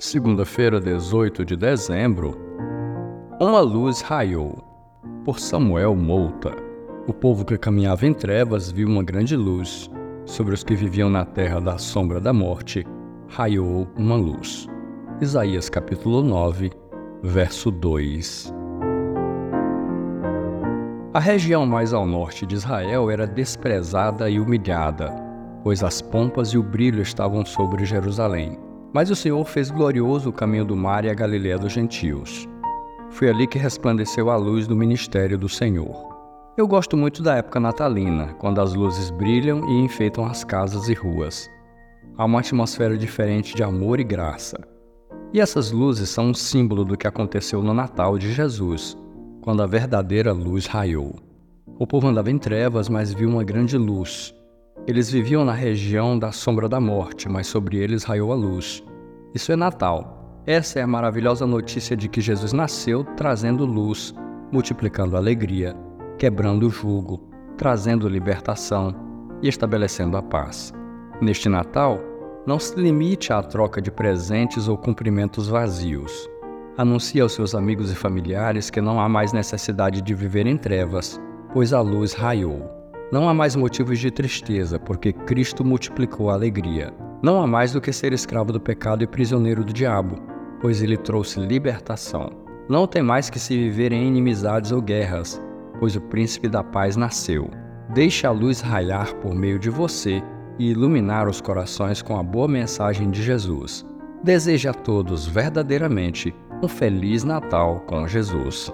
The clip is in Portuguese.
Segunda-feira, 18 de dezembro, uma luz raiou. Por Samuel Mouta. O povo que caminhava em trevas viu uma grande luz. Sobre os que viviam na terra da sombra da morte, raiou uma luz. Isaías capítulo 9, verso 2. A região mais ao norte de Israel era desprezada e humilhada, pois as pompas e o brilho estavam sobre Jerusalém. Mas o Senhor fez glorioso o caminho do mar e a Galiléia dos gentios. Foi ali que resplandeceu a luz do ministério do Senhor. Eu gosto muito da época natalina, quando as luzes brilham e enfeitam as casas e ruas. Há uma atmosfera diferente de amor e graça. E essas luzes são um símbolo do que aconteceu no Natal de Jesus, quando a verdadeira luz raiou. O povo andava em trevas, mas viu uma grande luz. Eles viviam na região da sombra da morte, mas sobre eles raiou a luz. Isso é Natal. Essa é a maravilhosa notícia de que Jesus nasceu trazendo luz, multiplicando alegria, quebrando o jugo, trazendo libertação e estabelecendo a paz. Neste Natal, não se limite à troca de presentes ou cumprimentos vazios. Anuncie aos seus amigos e familiares que não há mais necessidade de viver em trevas, pois a luz raiou. Não há mais motivos de tristeza, porque Cristo multiplicou a alegria. Não há mais do que ser escravo do pecado e prisioneiro do diabo, pois ele trouxe libertação. Não tem mais que se viver em inimizades ou guerras, pois o príncipe da paz nasceu. Deixe a luz raiar por meio de você e iluminar os corações com a boa mensagem de Jesus. Desejo a todos verdadeiramente um feliz Natal com Jesus.